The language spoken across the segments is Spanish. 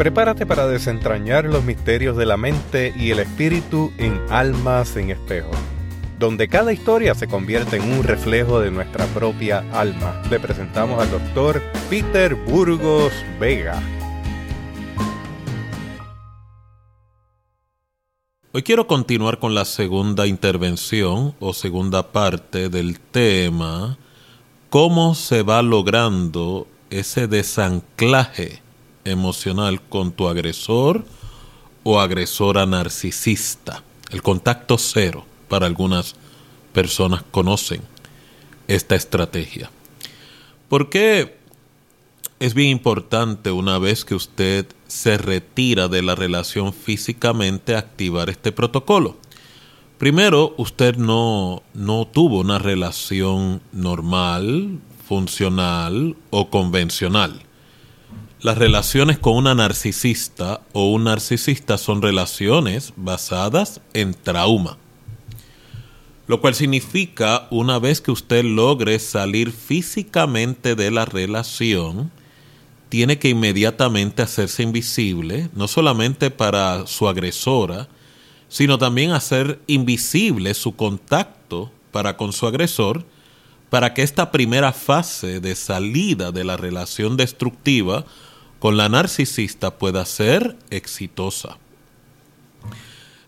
Prepárate para desentrañar los misterios de la mente y el espíritu en Almas en Espejo, donde cada historia se convierte en un reflejo de nuestra propia alma. Le presentamos al doctor Peter Burgos Vega. Hoy quiero continuar con la segunda intervención o segunda parte del tema, cómo se va logrando ese desanclaje emocional con tu agresor o agresora narcisista. El contacto cero para algunas personas conocen esta estrategia. ¿Por qué es bien importante una vez que usted se retira de la relación físicamente activar este protocolo? Primero, usted no, no tuvo una relación normal, funcional o convencional. Las relaciones con una narcisista o un narcisista son relaciones basadas en trauma. Lo cual significa, una vez que usted logre salir físicamente de la relación, tiene que inmediatamente hacerse invisible, no solamente para su agresora, sino también hacer invisible su contacto para con su agresor, para que esta primera fase de salida de la relación destructiva con la narcisista pueda ser exitosa.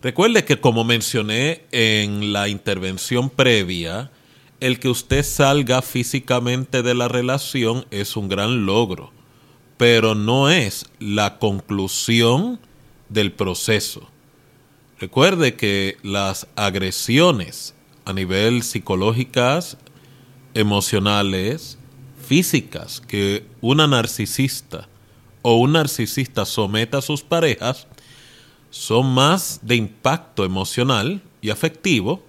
Recuerde que como mencioné en la intervención previa, el que usted salga físicamente de la relación es un gran logro, pero no es la conclusión del proceso. Recuerde que las agresiones a nivel psicológicas, emocionales, físicas que una narcisista o un narcisista someta a sus parejas son más de impacto emocional y afectivo,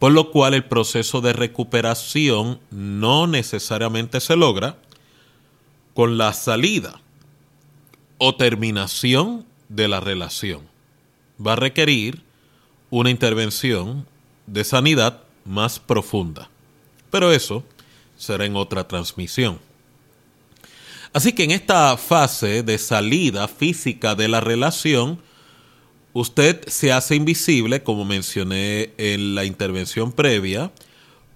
por lo cual el proceso de recuperación no necesariamente se logra con la salida o terminación de la relación. Va a requerir una intervención de sanidad más profunda. Pero eso será en otra transmisión. Así que en esta fase de salida física de la relación, usted se hace invisible, como mencioné en la intervención previa,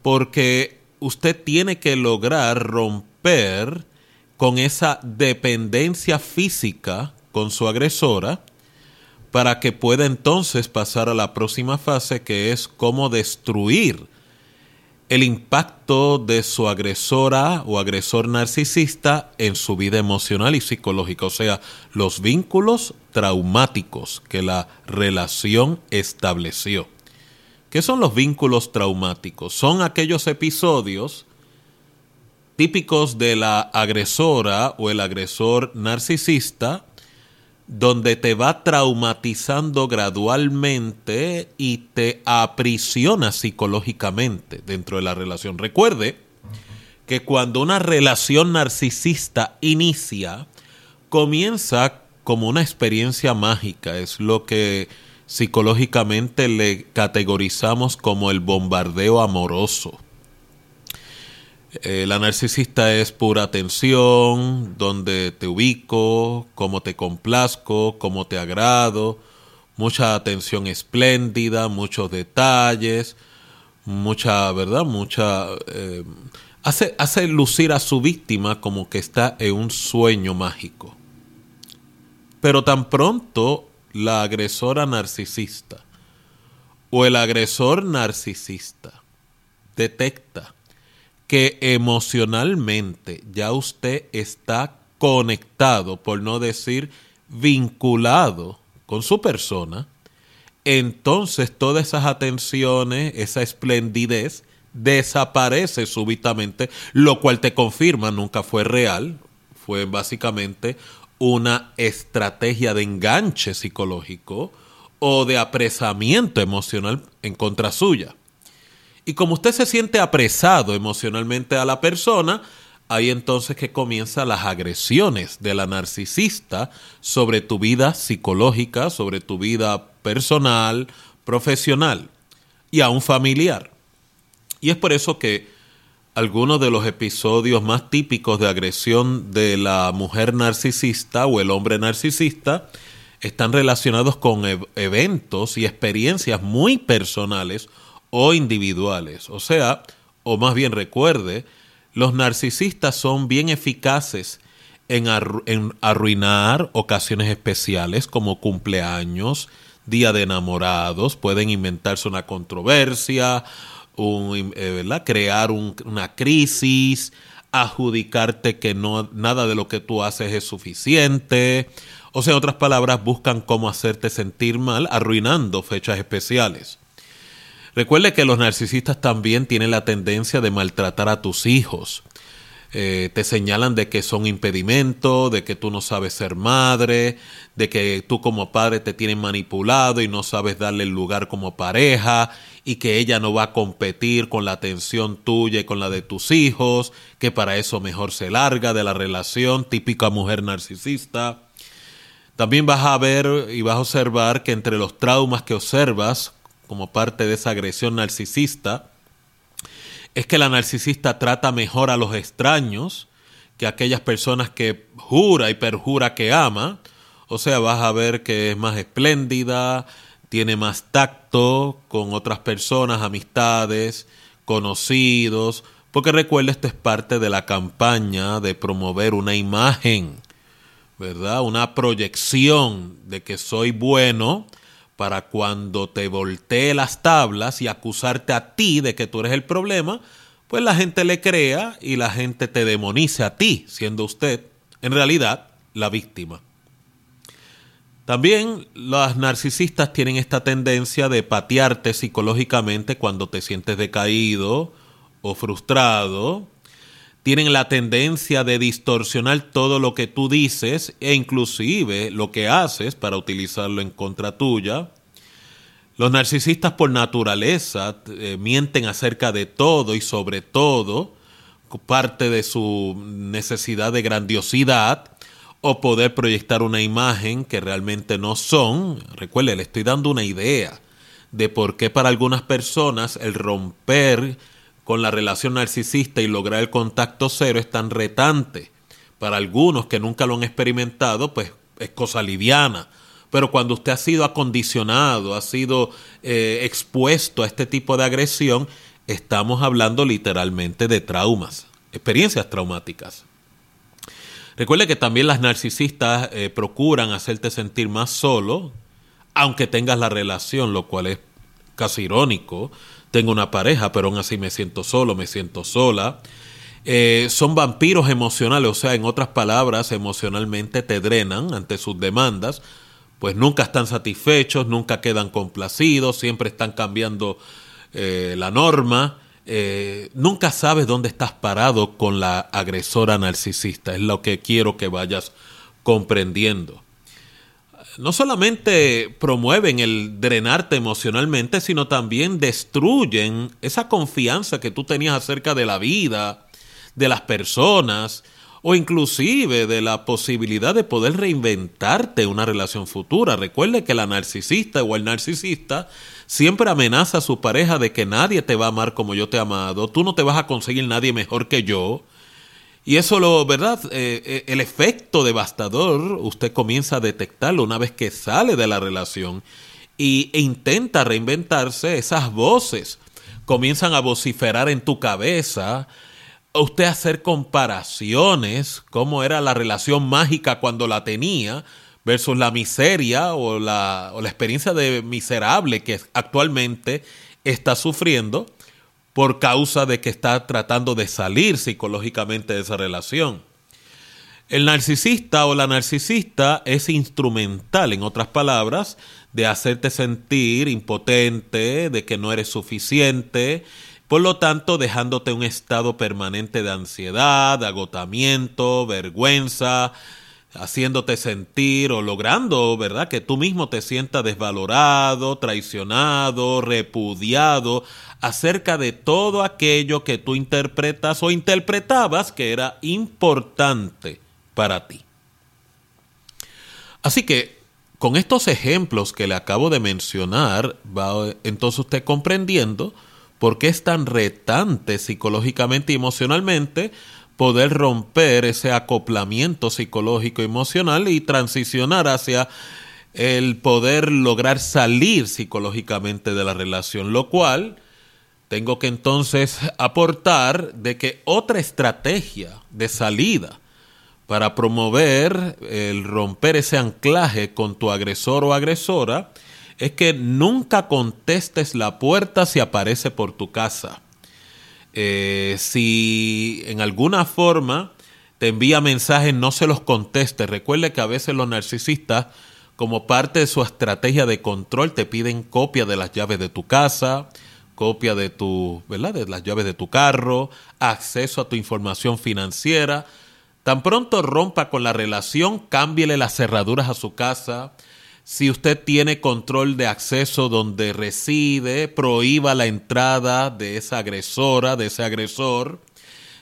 porque usted tiene que lograr romper con esa dependencia física con su agresora para que pueda entonces pasar a la próxima fase que es cómo destruir el impacto de su agresora o agresor narcisista en su vida emocional y psicológica, o sea, los vínculos traumáticos que la relación estableció. ¿Qué son los vínculos traumáticos? Son aquellos episodios típicos de la agresora o el agresor narcisista donde te va traumatizando gradualmente y te aprisiona psicológicamente dentro de la relación. Recuerde que cuando una relación narcisista inicia, comienza como una experiencia mágica, es lo que psicológicamente le categorizamos como el bombardeo amoroso eh, la narcisista es pura atención, donde te ubico, cómo te complazco, cómo te agrado, mucha atención espléndida, muchos detalles, mucha, ¿verdad? Mucha... Eh, hace, hace lucir a su víctima como que está en un sueño mágico. Pero tan pronto la agresora narcisista o el agresor narcisista detecta que emocionalmente ya usted está conectado, por no decir vinculado con su persona, entonces todas esas atenciones, esa esplendidez, desaparece súbitamente, lo cual te confirma nunca fue real, fue básicamente una estrategia de enganche psicológico o de apresamiento emocional en contra suya. Y como usted se siente apresado emocionalmente a la persona, ahí entonces que comienzan las agresiones de la narcisista sobre tu vida psicológica, sobre tu vida personal, profesional y aún familiar. Y es por eso que algunos de los episodios más típicos de agresión de la mujer narcisista o el hombre narcisista están relacionados con eventos y experiencias muy personales o individuales. O sea, o más bien recuerde, los narcisistas son bien eficaces en, arruinar ocasiones especiales como cumpleaños, día de enamorados, pueden inventarse una controversia, un, eh, crear una crisis, adjudicarte que no, nada de lo que tú haces es suficiente. O sea, en otras palabras, buscan cómo hacerte sentir mal, arruinando fechas especiales. Recuerde que los narcisistas también tienen la tendencia de maltratar a tus hijos. Eh, te señalan de que son impedimento, de que tú no sabes ser madre, de que tú como padre te tienen manipulado y no sabes darle el lugar como pareja y que ella no va a competir con la atención tuya y con la de tus hijos, que para eso mejor se larga de la relación, típica mujer narcisista. También vas a ver y vas a observar que entre los traumas que observas como parte de esa agresión narcisista, es que la narcisista trata mejor a los extraños que aquellas personas que jura y perjura que ama. O sea, vas a ver que es más espléndida, tiene más tacto con otras personas, amistades, conocidos, porque recuerda, esto es parte de la campaña de promover una imagen, ¿verdad? Una proyección de que soy bueno para cuando te voltee las tablas y acusarte a ti de que tú eres el problema, pues la gente le crea y la gente te demonice a ti, siendo usted en realidad la víctima. También las narcisistas tienen esta tendencia de patearte psicológicamente cuando te sientes decaído o frustrado. Tienen la tendencia de distorsionar todo lo que tú dices e inclusive lo que haces para utilizarlo en contra tuya. Los narcisistas por naturaleza eh, mienten acerca de todo y sobre todo parte de su necesidad de grandiosidad o poder proyectar una imagen que realmente no son. Recuerde, le estoy dando una idea de por qué para algunas personas el romper con la relación narcisista y lograr el contacto cero es tan retante. Para algunos que nunca lo han experimentado, pues es cosa liviana. Pero cuando usted ha sido acondicionado, ha sido eh, expuesto a este tipo de agresión, estamos hablando literalmente de traumas, experiencias traumáticas. Recuerde que también las narcisistas eh, procuran hacerte sentir más solo, aunque tengas la relación, lo cual es casi irónico. Tengo una pareja, pero aún así me siento solo, me siento sola. Eh, son vampiros emocionales, o sea, en otras palabras, emocionalmente te drenan ante sus demandas, pues nunca están satisfechos, nunca quedan complacidos, siempre están cambiando eh, la norma eh, nunca sabes dónde estás parado con la agresora narcisista. Es lo que quiero que vayas comprendiendo. No solamente promueven el drenarte emocionalmente, sino también destruyen esa confianza que tú tenías acerca de la vida, de las personas, o inclusive de la posibilidad de poder reinventarte una relación futura. Recuerde que la narcisista o el narcisista siempre amenaza a su pareja de que nadie te va a amar como yo te he amado, tú no te vas a conseguir nadie mejor que yo. Y eso lo, ¿verdad? Eh, eh, el efecto devastador usted comienza a detectarlo una vez que sale de la relación y, e intenta reinventarse, esas voces comienzan a vociferar en tu cabeza, usted hacer comparaciones, cómo era la relación mágica cuando la tenía, versus la miseria o la, o la experiencia de miserable que actualmente está sufriendo por causa de que está tratando de salir psicológicamente de esa relación. El narcisista o la narcisista es instrumental, en otras palabras, de hacerte sentir impotente, de que no eres suficiente, por lo tanto dejándote un estado permanente de ansiedad, agotamiento, vergüenza, haciéndote sentir o logrando, ¿verdad? Que tú mismo te sientas desvalorado, traicionado, repudiado acerca de todo aquello que tú interpretas o interpretabas que era importante para ti. Así que con estos ejemplos que le acabo de mencionar, va entonces usted comprendiendo ¿Por qué es tan retante psicológicamente y emocionalmente poder romper ese acoplamiento psicológico emocional y transicionar hacia el poder lograr salir psicológicamente de la relación, lo cual tengo que entonces aportar de que otra estrategia de salida para promover el romper ese anclaje con tu agresor o agresora es que nunca contestes la puerta si aparece por tu casa. Eh, si en alguna forma te envía mensajes, no se los contestes. Recuerde que a veces los narcisistas, como parte de su estrategia de control, te piden copia de las llaves de tu casa, copia de tu, ¿verdad? De las llaves de tu carro, acceso a tu información financiera. Tan pronto rompa con la relación, cámbiele las cerraduras a su casa, si usted tiene control de acceso donde reside, prohíba la entrada de esa agresora, de ese agresor.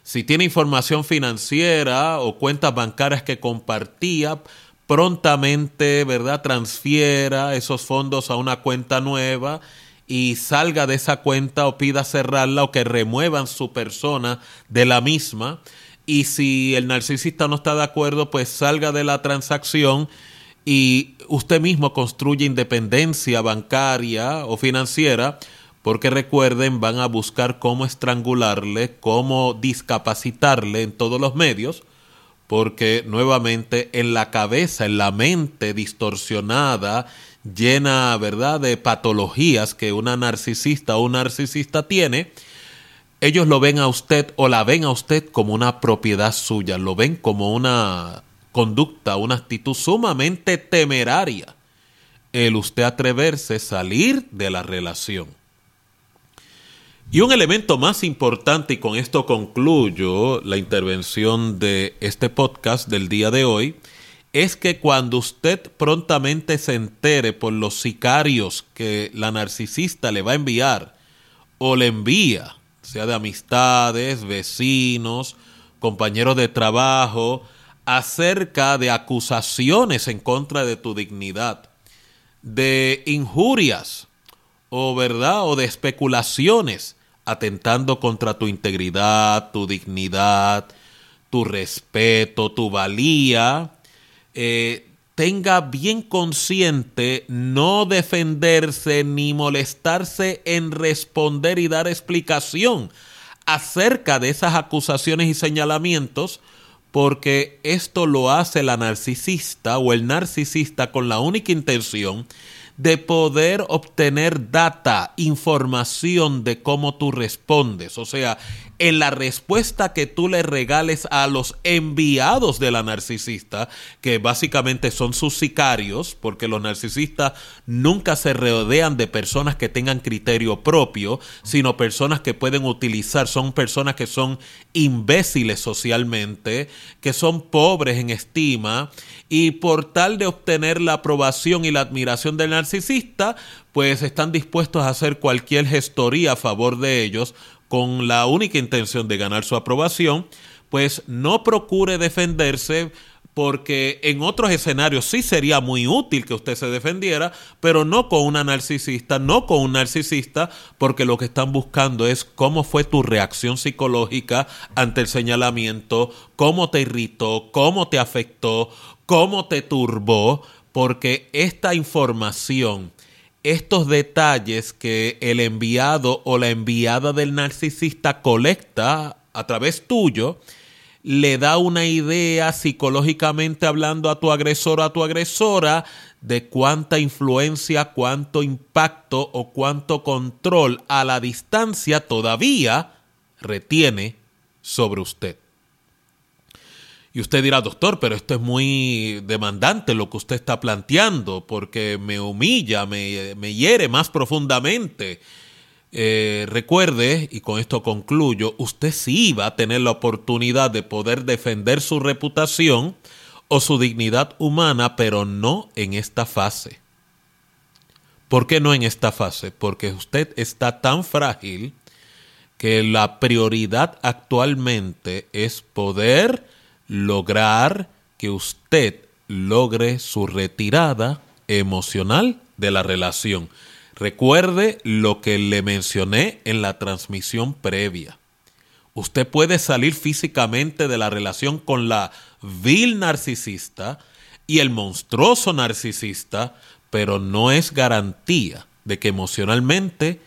Si tiene información financiera o cuentas bancarias que compartía, prontamente, ¿verdad? Transfiera esos fondos a una cuenta nueva y salga de esa cuenta o pida cerrarla o que remuevan su persona de la misma. Y si el narcisista no está de acuerdo, pues salga de la transacción y usted mismo construye independencia bancaria o financiera, porque recuerden, van a buscar cómo estrangularle, cómo discapacitarle en todos los medios, porque nuevamente en la cabeza, en la mente distorsionada, llena, ¿verdad?, de patologías que una narcisista o un narcisista tiene, ellos lo ven a usted o la ven a usted como una propiedad suya, lo ven como una conducta, una actitud sumamente temeraria el usted atreverse a salir de la relación. Y un elemento más importante, y con esto concluyo la intervención de este podcast del día de hoy, es que cuando usted prontamente se entere por los sicarios que la narcisista le va a enviar o le envía, sea de amistades, vecinos, compañeros de trabajo, acerca de acusaciones en contra de tu dignidad, de injurias o verdad o de especulaciones atentando contra tu integridad, tu dignidad, tu respeto, tu valía, eh, tenga bien consciente no defenderse ni molestarse en responder y dar explicación acerca de esas acusaciones y señalamientos, porque esto lo hace la narcisista o el narcisista con la única intención de poder obtener data, información de cómo tú respondes. O sea, en la respuesta que tú le regales a los enviados de la narcisista, que básicamente son sus sicarios, porque los narcisistas nunca se rodean de personas que tengan criterio propio, sino personas que pueden utilizar, son personas que son imbéciles socialmente, que son pobres en estima, y por tal de obtener la aprobación y la admiración del narcisista, pues están dispuestos a hacer cualquier gestoría a favor de ellos con la única intención de ganar su aprobación, pues no procure defenderse porque en otros escenarios sí sería muy útil que usted se defendiera, pero no con una narcisista, no con un narcisista, porque lo que están buscando es cómo fue tu reacción psicológica ante el señalamiento, cómo te irritó, cómo te afectó, cómo te turbó, porque esta información estos detalles que el enviado o la enviada del narcisista colecta a través tuyo, le da una idea psicológicamente hablando a tu agresor o a tu agresora de cuánta influencia, cuánto impacto o cuánto control a la distancia todavía retiene sobre usted. Y usted dirá, doctor, pero esto es muy demandante lo que usted está planteando, porque me humilla, me, hiere más profundamente. Eh, recuerde, y con esto concluyo, usted sí va a tener la oportunidad de poder defender su reputación o su dignidad humana, pero no en esta fase. ¿Por qué no en esta fase? Porque usted está tan frágil que la prioridad actualmente es poder lograr que usted logre su retirada emocional de la relación. Recuerde lo que le mencioné en la transmisión previa. Usted puede salir físicamente de la relación con la vil narcisista y el monstruoso narcisista, pero no es garantía de que emocionalmente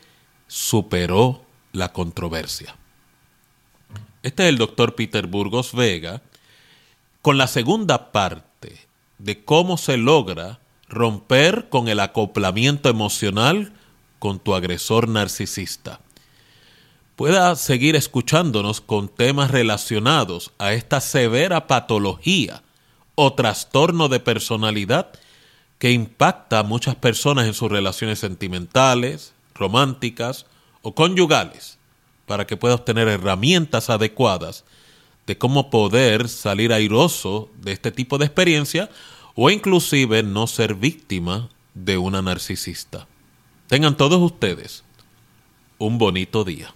superó la controversia. Este es el doctor Peter Burgos Vega con la segunda parte de cómo se logra romper con el acoplamiento emocional con tu agresor narcisista. Pueda seguir escuchándonos con temas relacionados a esta severa patología o trastorno de personalidad que impacta a muchas personas en sus relaciones sentimentales, románticas o conyugales, para que pueda obtener herramientas adecuadas de cómo poder salir airoso de este tipo de experiencia o inclusive no ser víctima de una narcisista. Tengan todos ustedes un bonito día.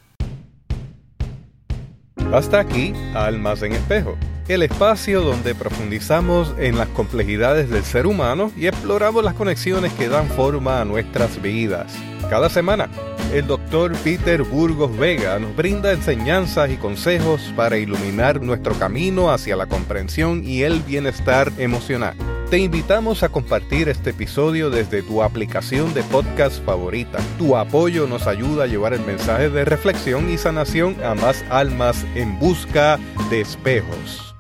Hasta aquí, Almas en Espejo, el espacio donde profundizamos en las complejidades del ser humano y exploramos las conexiones que dan forma a nuestras vidas. Cada semana, el doctor Peter Burgos Vega nos brinda enseñanzas y consejos para iluminar nuestro camino hacia la comprensión y el bienestar emocional. Te invitamos a compartir este episodio desde tu aplicación de podcast favorita. Tu apoyo nos ayuda a llevar el mensaje de reflexión y sanación a más almas en busca de espejos.